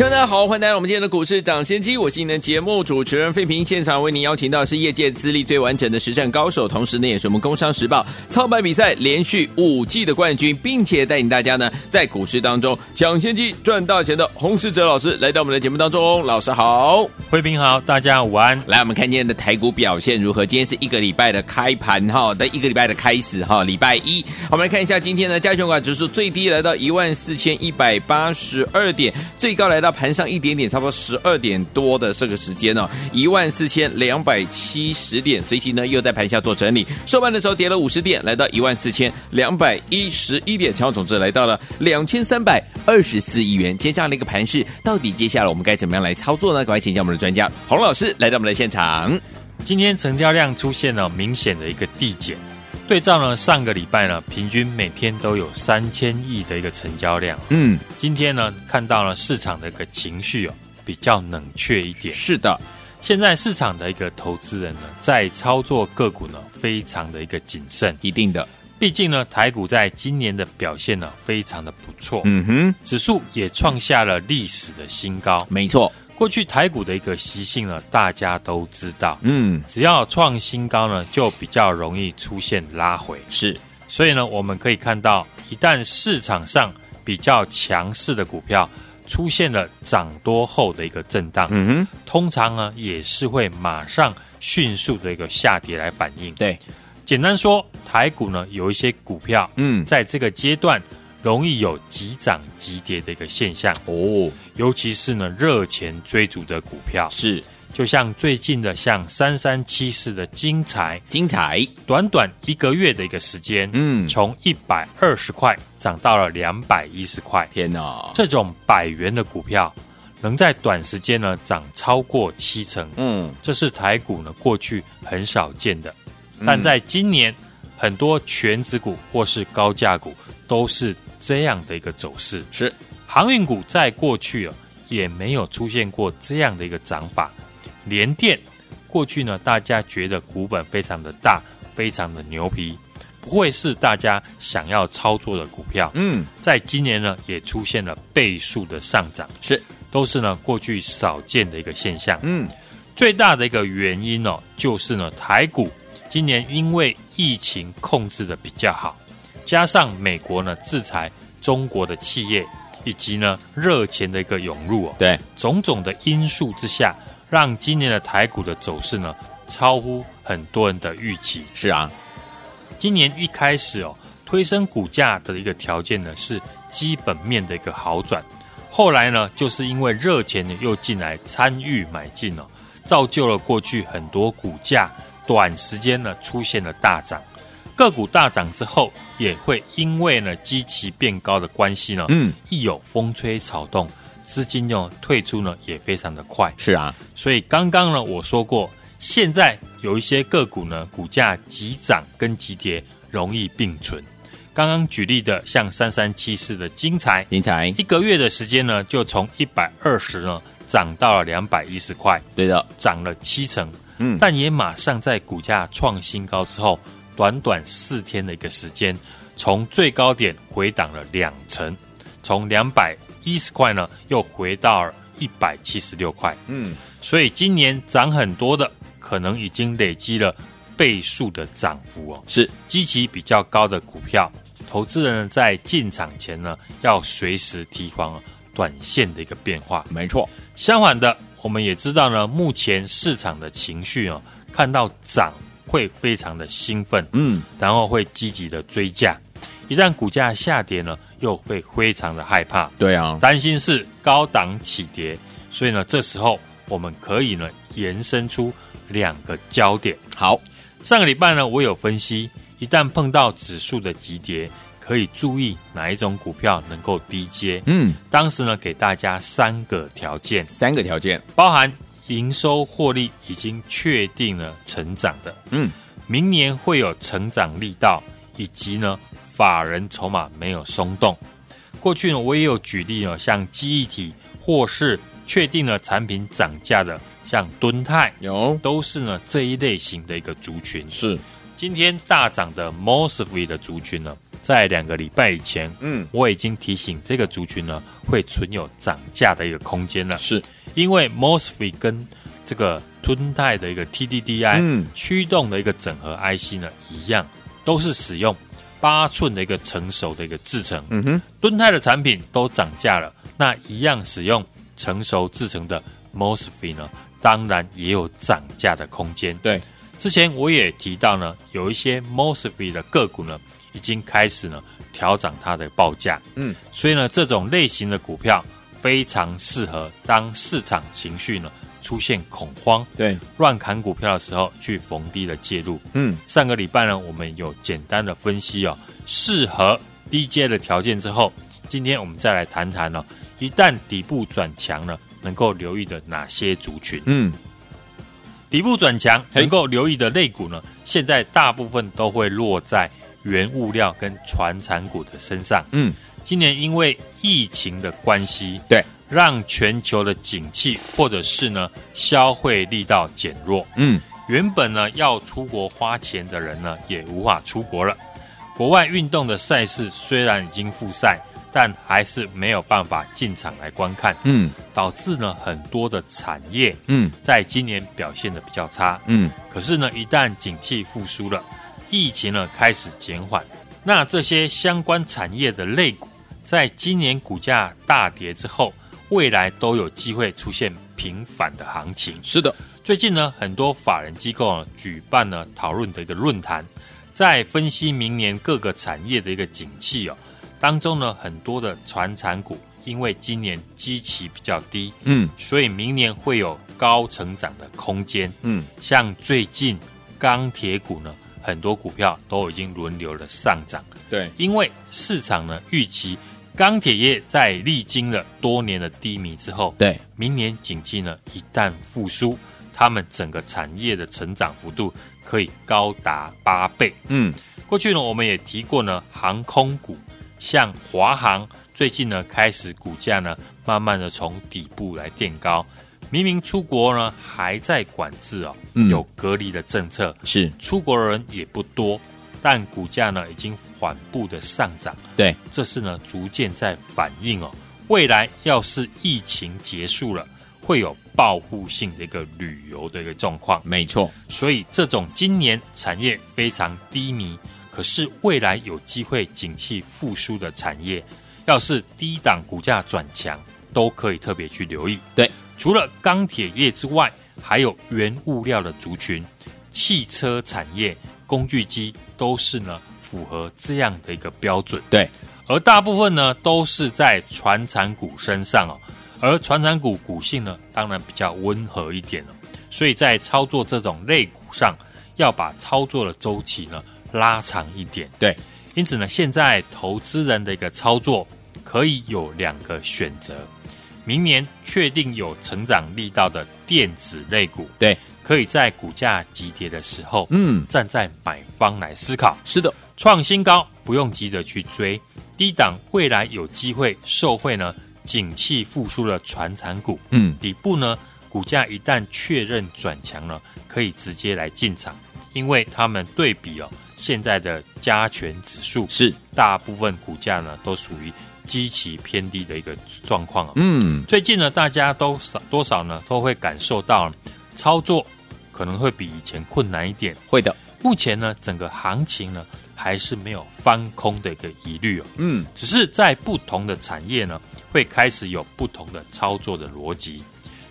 听众大家好，欢迎来到我们今天的股市涨先机，我是你的节目主持人费平。现场为您邀请到是业界资历最完整的实战高手，同时呢也是我们工商时报操盘比赛连续五季的冠军，并且带领大家呢在股市当中抢先机赚大钱的洪士哲老师来到我们的节目当中。老师好，费平好，大家午安。来，我们看今天的台股表现如何？今天是一个礼拜的开盘哈，的一个礼拜的开始哈，礼拜一，我们来看一下今天的加权指数最低来到一万四千一百八十二点，最高来到盘上一点点。差不多十二点多的这个时间呢、哦，一万四千两百七十点，随即呢又在盘下做整理，收盘的时候跌了五十点，来到一万四千两百一十一点，成交总值来到了两千三百二十四亿元。接下来的一个盘势，到底接下来我们该怎么样来操作呢？赶快请教我们的专家洪老师来到我们的现场。今天成交量出现了明显的一个递减，对照呢上个礼拜呢，平均每天都有三千亿的一个成交量。嗯，今天呢看到了市场的一个情绪哦。比较冷却一点。是的，现在市场的一个投资人呢，在操作个股呢，非常的一个谨慎。一定的，毕竟呢，台股在今年的表现呢，非常的不错。嗯哼，指数也创下了历史的新高。没错，过去台股的一个习性呢，大家都知道。嗯，只要创新高呢，就比较容易出现拉回。是，所以呢，我们可以看到，一旦市场上比较强势的股票。出现了涨多后的一个震荡，嗯哼，通常呢也是会马上迅速的一个下跌来反应。对，简单说，台股呢有一些股票，嗯，在这个阶段容易有急涨急跌的一个现象。哦，尤其是呢热钱追逐的股票。是。就像最近的像三三七四的精彩，精彩短短一个月的一个时间，嗯，从一百二十块涨到了两百一十块，天哪！这种百元的股票能在短时间呢涨超过七成，嗯，这是台股呢过去很少见的，但在今年很多全值股或是高价股都是这样的一个走势，是航运股在过去啊也没有出现过这样的一个涨法。联电过去呢，大家觉得股本非常的大，非常的牛皮，不会是大家想要操作的股票。嗯，在今年呢，也出现了倍数的上涨，是都是呢过去少见的一个现象。嗯，最大的一个原因哦，就是呢台股今年因为疫情控制的比较好，加上美国呢制裁中国的企业，以及呢热钱的一个涌入哦，对，种种的因素之下。让今年的台股的走势呢，超乎很多人的预期。是啊，今年一开始哦，推升股价的一个条件呢，是基本面的一个好转。后来呢，就是因为热钱呢又进来参与买进哦，造就了过去很多股价短时间呢出现了大涨。个股大涨之后，也会因为呢基期变高的关系呢，嗯，一有风吹草动。资金呢退出呢也非常的快，是啊，所以刚刚呢我说过，现在有一些个股呢股价急涨跟急跌容易并存。刚刚举例的像三三七四的精彩，精彩一个月的时间呢就从一百二十呢涨到了两百一十块，对的，涨了七成。嗯，但也马上在股价创新高之后，短短四天的一个时间，从最高点回档了两成，从两百。一十块呢，又回到一百七十六块。嗯，所以今年涨很多的，可能已经累积了倍数的涨幅哦。是，基期比较高的股票，投资人在进场前呢，要随时提防短线的一个变化。没错。相反的，我们也知道呢，目前市场的情绪哦，看到涨会非常的兴奋，嗯，然后会积极的追价。一旦股价下跌呢，又会非常的害怕，对啊，担心是高档起跌，所以呢，这时候我们可以呢延伸出两个焦点。好，上个礼拜呢，我有分析，一旦碰到指数的急跌，可以注意哪一种股票能够低接。嗯，当时呢，给大家三个条件，三个条件。包含营收获利已经确定了成长的，嗯，明年会有成长力道，以及呢法人筹码没有松动。过去呢我也有举例哦，像记忆体或是确定了产品涨价的，像敦泰有都是呢这一类型的一个族群。是今天大涨的 Mosfet 的族群呢，在两个礼拜以前，嗯，我已经提醒这个族群呢会存有涨价的一个空间了。是因为 Mosfet 跟这个敦泰的一个 TDDI 嗯驱动的一个整合 IC 呢一样，都是使用八寸的一个成熟的一个制程。嗯哼，敦泰的产品都涨价了，那一样使用成熟制程的 Mosfet 呢，当然也有涨价的空间。对，之前我也提到呢，有一些 Mosfet 的个股呢，已经开始呢调涨它的报价。嗯，所以呢，这种类型的股票非常适合当市场情绪呢出现恐慌、对，乱砍股票的时候去逢低的介入。嗯，上个礼拜呢，我们有简单的分析哦，适合低阶的条件之后，今天我们再来谈谈、哦，一旦底部转强了，能够留意的哪些族群？嗯，底部转强能够留意的类股呢，现在大部分都会落在原物料跟传产股的身上。嗯，今年因为疫情的关系，对，让全球的景气或者是呢消费力道减弱。嗯，原本呢要出国花钱的人呢，也无法出国了。国外运动的赛事虽然已经复赛，但还是没有办法进场来观看。嗯，导致呢很多的产业，嗯，在今年表现的比较差。嗯，可是呢，一旦景气复苏了，疫情呢开始减缓，那这些相关产业的类股，在今年股价大跌之后，未来都有机会出现平反的行情。是的，最近呢，很多法人机构呢举办了讨论的一个论坛，在分析明年各个产业的一个景气哦，当中呢，很多的传产股因为今年基期比较低，嗯。所以明年会有高成长的空间。嗯，像最近钢铁股呢，很多股票都已经轮流的上涨，对，因为市场呢预期钢铁业在历经了多年的低迷之后，对，明年景气呢一旦复苏，他们整个产业的成长幅度可以高达八倍。嗯，过去呢我们也提过呢，航空股像华航最近呢开始股价呢慢慢的从底部来垫高，明明出国呢还在管制哦，嗯。有隔离的政策，是，出国的人也不多，但股价呢已经缓步的上涨。对，这是呢逐渐在反映哦，未来要是疫情结束了，会有报复性的一个旅游的一个状况。没错，所以这种今年产业非常低迷，可是未来有机会景气复苏的产业，要是低档股价转强，都可以特别去留意。对，除了钢铁业之外，还有原物料的族群，汽车产业、工具机都是呢符合这样的一个标准。对，而大部分呢都是在传产股身上哦，而传产股股性呢当然比较温和一点了，所以在操作这种类股上，要把操作的周期呢拉长一点。对，因此呢，现在投资人的一个操作可以有两个选择：明年确定有成长力道的电子类股，对，可以在股价急跌的时候，嗯，站在买方来思考。是的，创新高不用急着去追，低档未来有机会受惠呢，景气复苏的传产股，嗯，底部呢股价一旦确认转强了，可以直接来进场，因为他们对比哦现在的加权指数是，大部分股价呢都属于基期偏低的一个状况啊。嗯，最近呢，大家都少多少呢都会感受到操作可能会比以前困难一点。会的，目前呢，整个行情呢还是没有翻空的一个疑虑哦，嗯，只是在不同的产业呢会开始有不同的操作的逻辑。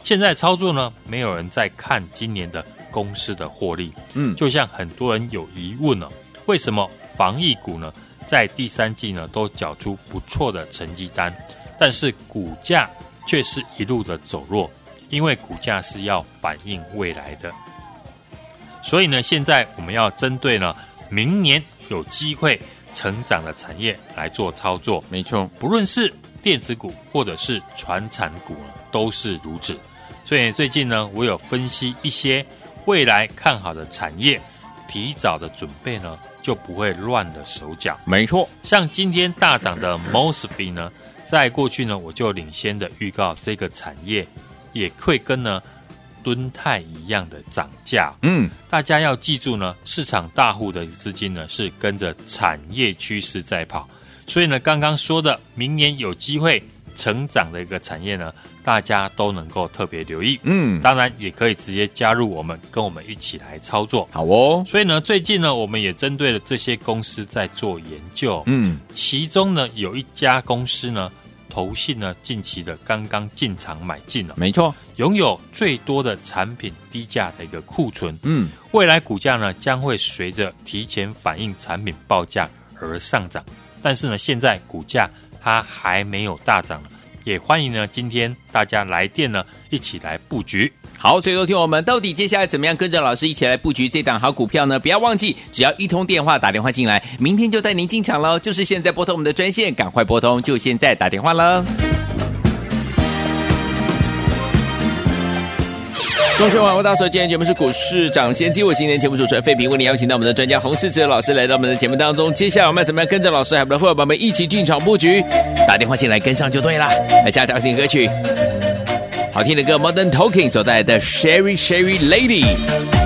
现在操作呢，没有人在看今年的公司的获利，嗯，就像很多人有疑问呢、为什么防疫股呢在第三季呢都缴出不错的成绩单，但是股价却是一路的走弱？因为股价是要反映未来的。所以呢，现在我们要针对呢明年有机会成长的产业来做操作，没错，不论是电子股或者是传产股呢，都是如此。所以最近呢，我有分析一些未来看好的产业，提早的准备呢，就不会乱了手脚。没错，像今天大涨的 Mosfet 呢，在过去呢，我就领先的预告这个产业也会跟呢敦泰一样的涨价。嗯，大家要记住呢，市场大户的资金呢是跟着产业趋势在跑，所以呢，刚刚说的明年有机会成长的一个产业呢。大家都能够特别留意，嗯，当然也可以直接加入我们，跟我们一起来操作。好哦，所以呢，最近呢，我们也针对了这些公司在做研究，嗯，其中呢，有一家公司呢，投信呢，近期的刚刚进场买进了，没错，拥有最多的产品低价的一个库存，嗯，未来股价呢，将会随着提前反映产品报价而上涨，但是呢，现在股价它还没有大涨。也欢迎呢，今天大家来电呢，一起来布局。好，所以说听我们到底接下来怎么样跟着老师一起来布局这档好股票呢？不要忘记，只要一通电话打电话进来，明天就带您进场喽。就是现在拨通我们的专线，赶快拨通，就现在打电话了。恭喜我们大所，今天节目是股市涨先机，我今天节目主持人费平为你邀请到我们的专家洪世哲老师来到我们的节目当中。接下来我们要怎么样跟着老师还有我们的伙伴们一起进场布局？打电话进来跟上就对了。来下一条听歌曲，好听的歌，Modern Talking 所带来的 Sherry Sherry Lady。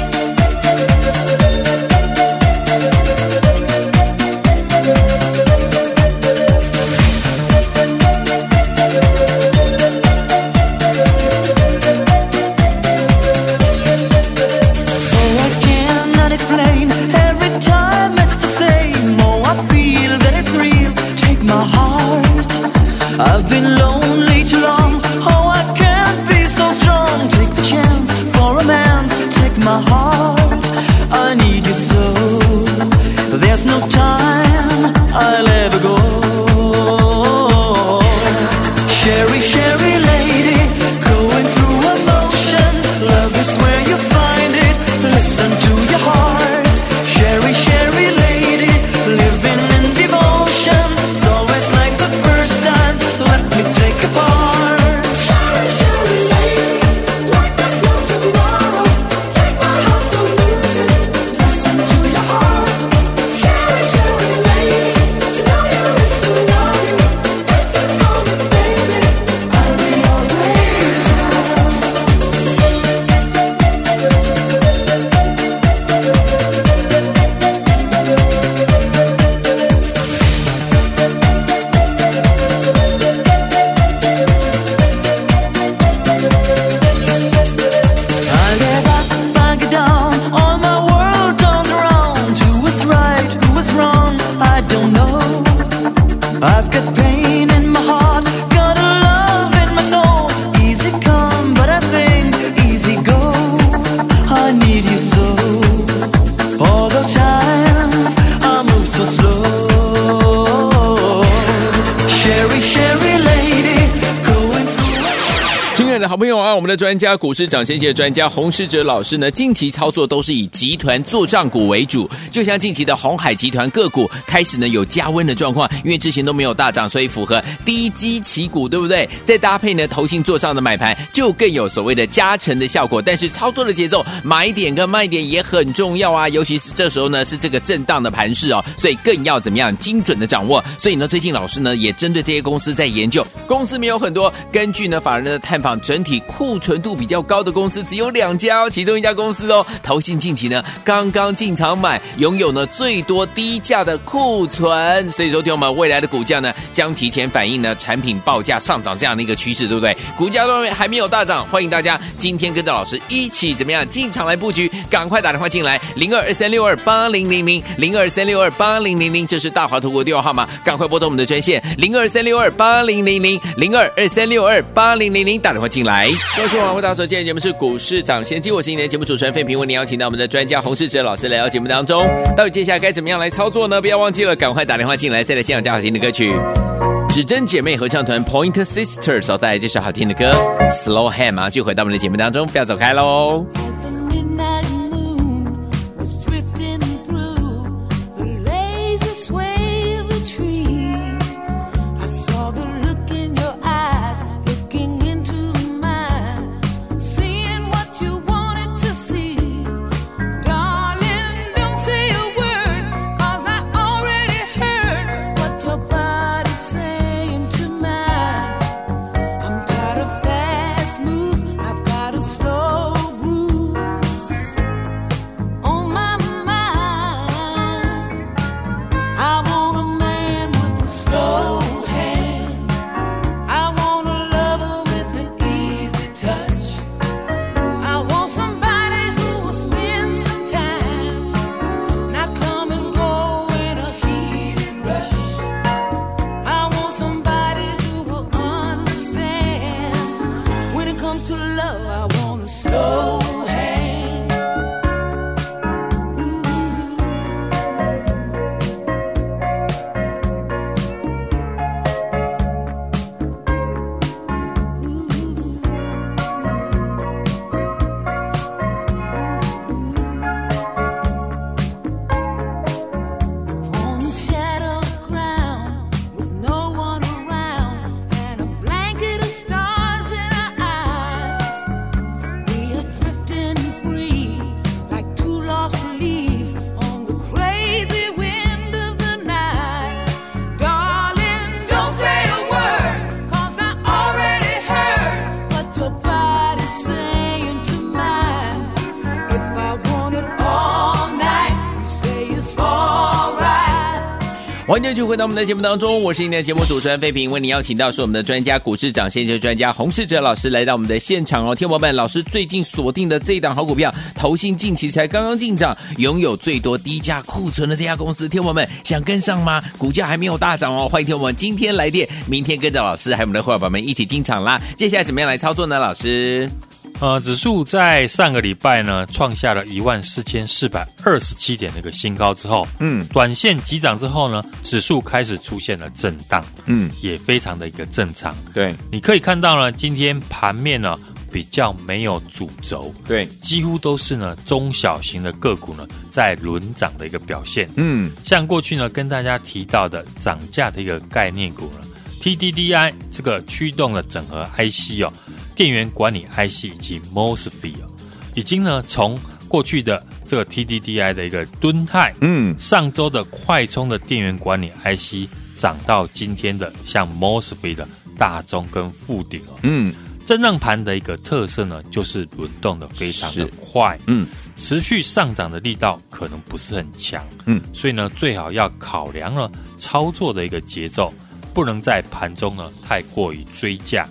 的专家股市涨先机的专家洪士哲老师呢，近期操作都是以集团做账股为主，就像近期的鸿海集团个股开始呢有加温的状况，因为之前都没有大涨，所以符合低基期股，对不对？再搭配呢投信做账的买盘，就更有所谓的加成的效果。但是操作的节奏，买点跟卖点也很重要啊，尤其是这时候呢是这个震荡的盘势哦，所以更要怎么样精准的掌握。所以呢，最近老师呢也针对这些公司在研究，公司没有很多，根据呢法人的探访整。体库纯度比较高的公司只有两家哦，其中一家公司哦，投信近期呢刚刚进场买，拥有呢最多低价的库存，所以说听我们未来的股价呢将提前反映呢产品报价上涨这样的一个趋势，对不对？股价都还没有大涨，欢迎大家今天跟着老师一起怎么样进场来布局，赶快打电话进来零二二三六二八零零零零二三六二八零零零，这是大华投顾电话号码，赶快拨通我们的专线零二三六二八零零零零二二三六二八零零零，打电话进来。来，各位网络大所，今天节目是股市涨先机，我是今天节目主持人费平，为您邀请到我们的专家洪世哲老师来到节目当中。到底接下来该怎么样来操作呢？不要忘记了，赶快打电话进来，再来欣赏这好听的歌曲。指针姐妹合唱团 Point Sisters 所带来这首好听的歌 Slow Hand，马上就回到我们的节目当中，不要走开喽。欢迎继续回到我们的节目当中，我是您的节目主持人费平，为您邀请到是我们的专家股市涨先机专家洪世哲老师来到我们的现场哦。听众朋友们，老师最近锁定的这一档好股票，投信近期才刚刚进场，拥有最多低价库存的这家公司，听众朋友们想跟上吗？股价还没有大涨哦，欢迎听众朋友们今天来电，明天跟着老师还有我们的伙伴们一起进场啦。接下来怎么样来操作呢？老师？呃，指数在上个礼拜呢，创下了一万四千四百二十七点的一个新高之后，嗯，短线急涨之后呢，指数开始出现了震荡，嗯，也非常的一个正常。对，你可以看到呢，今天盘面呢比较没有主轴，对，几乎都是呢中小型的个股呢在轮涨的一个表现。嗯，像过去呢跟大家提到的涨价的一个概念股呢，TDDI 这个驱动的整合 IC 哦。电源管理 IC 以及 MOSFET 已经呢从过去的这个 TDDI 的一个敦泰，嗯，上周的快充的电源管理 IC 涨到今天的像 MOSFET 的大中跟富鼎哦，嗯，震荡盘的一个特色呢，就是轮动的非常的快，嗯，持续上涨的力道可能不是很强，嗯，所以呢最好要考量了操作的一个节奏，不能在盘中呢太过于追价。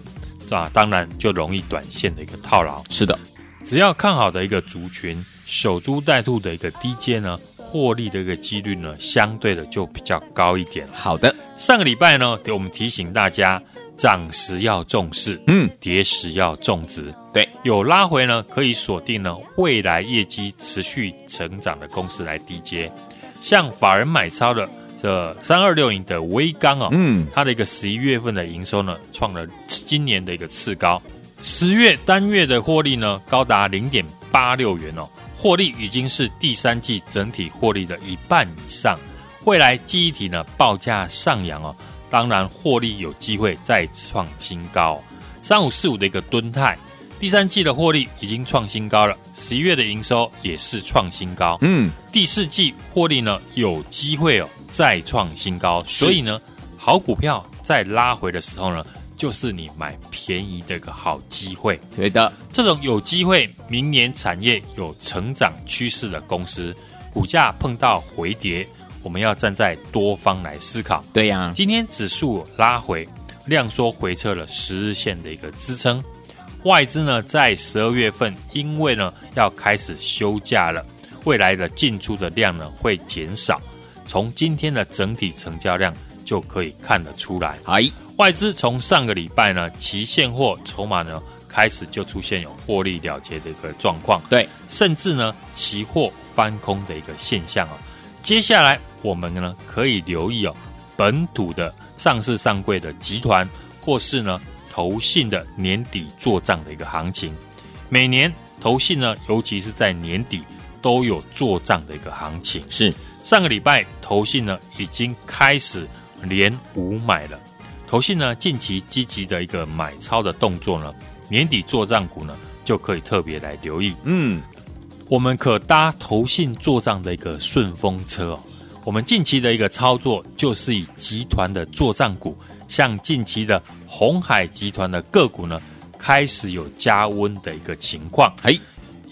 啊，当然就容易短线的一个套牢。是的，只要看好的一个族群，守株待兔的一个低阶呢，获利的一个几率呢，相对的就比较高一点。好的，上个礼拜呢，给我们提醒大家，涨时要重视，嗯，跌时要重值。对，有拉回呢，可以锁定呢未来业绩持续成长的公司来低阶，像法人买超的。这三二六零的微刚哦，嗯，它的一个十一月份的营收呢，创了今年的一个次高，十月单月的获利呢，高达零点八六元哦，获利已经是第三季整体获利的一半以上。未来记忆体呢报价上扬哦，当然获利有机会再创新高。三五四五的一个吨泰，第三季的获利已经创新高了，十一月的营收也是创新高，嗯，第四季获利呢有机会哦。再创新高，所以呢，好股票在拉回的时候呢，就是你买便宜的一个好机会。对的，这种有机会明年产业有成长趋势的公司，股价碰到回跌，我们要站在多方来思考。对呀、啊，今天指数拉回，量缩回撤了十日线的一个支撑。外资呢，在十二月份，因为呢要开始休假了，未来的进出的量呢会减少。从今天的整体成交量就可以看得出来，哎，外资从上个礼拜呢，期现货筹码呢开始就出现有获利了结的一个状况，对，甚至呢期货翻空的一个现象啊。接下来我们呢可以留意哦，本土的上市上柜的集团或是呢投信的年底做账的一个行情。每年投信呢，尤其是在年底都有做账的一个行情，是。上个礼拜，投信呢已经开始连五买了。投信呢近期积极的一个买超的动作呢，年底做账股呢就可以特别来留意。嗯，我们可搭投信做账的一个顺风车哦。我们近期的一个操作就是以集团的做账股，像近期的鸿海集团的个股呢，开始有加温的一个情况。嘿，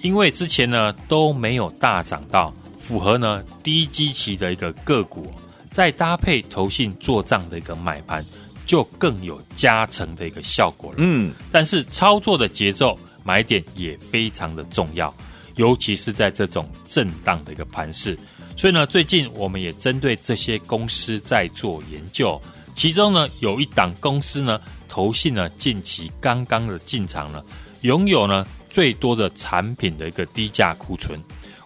因为之前呢都没有大涨到。符合呢低基期的一个个股，再搭配投信做账的一个买盘，就更有加成的一个效果了。嗯，但是操作的节奏买点也非常的重要，尤其是在这种震荡的一个盘势。所以呢，最近我们也针对这些公司在做研究，其中呢有一档公司呢，投信呢近期刚刚的进场了，拥有呢最多的产品的一个低价库存。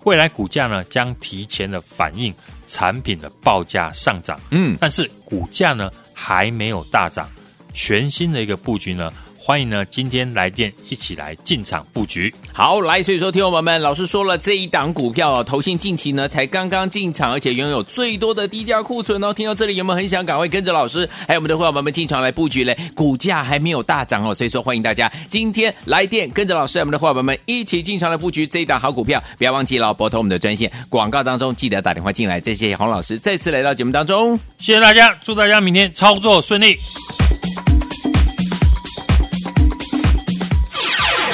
未来股价呢将提前的反映产品的报价上涨，嗯，但是股价呢还没有大涨，全新的一个布局呢。欢迎呢，今天来电一起来进场布局。好，来，所以说，听众朋友们，老师说了，这一档股票哦，投信近期呢才刚刚进场，而且拥有最多的低价库存哦。听到这里有没有很想赶快跟着老师，还有我们的伙伴们进场来布局嘞？股价还没有大涨哦，所以说欢迎大家今天来电跟着老师，我们的伙伴们一起进场来布局这一档好股票。不要忘记了拨通我们的专线，广告当中记得打电话进来。再谢谢洪老师再次来到节目当中，谢谢大家，祝大家明天操作顺利。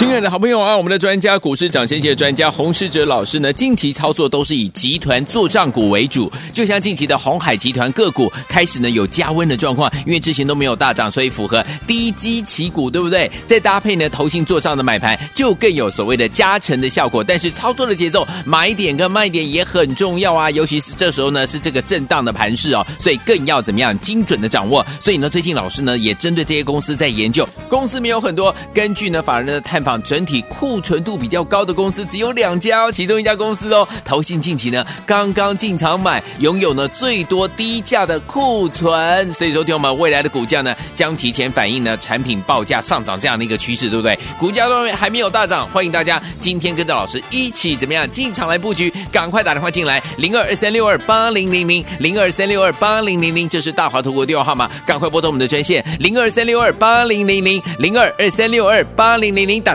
亲爱的好朋友啊，我们的专家股市长先机的专家洪士哲老师呢，近期操作都是以集团做账股为主，就像近期的鸿海集团个股开始呢有加温的状况，因为之前都没有大涨，所以符合低基期股，对不对？再搭配呢投信做账的买盘，就更有所谓的加成的效果。但是操作的节奏，买点跟卖点也很重要啊，尤其是这时候呢是这个震荡的盘势哦，所以更要怎么样精准的掌握。所以呢，最近老师呢也针对这些公司在研究，公司没有很多，根据呢法人的探访。整体库存度比较高的公司只有两家哦，其中一家公司哦，投信近期呢刚刚进场买，拥有呢最多低价的库存，所以说听我们未来的股价呢将提前反映呢产品报价上涨这样的一个趋势，对不对？股价方面还没有大涨，欢迎大家今天跟着老师一起怎么样进场来布局，赶快打电话进来零二二三六二八零零零零二三六二八零零零，这是大华投顾电话号码，赶快拨通我们的专线零二三六二八零零零零二二三六二八零零零，打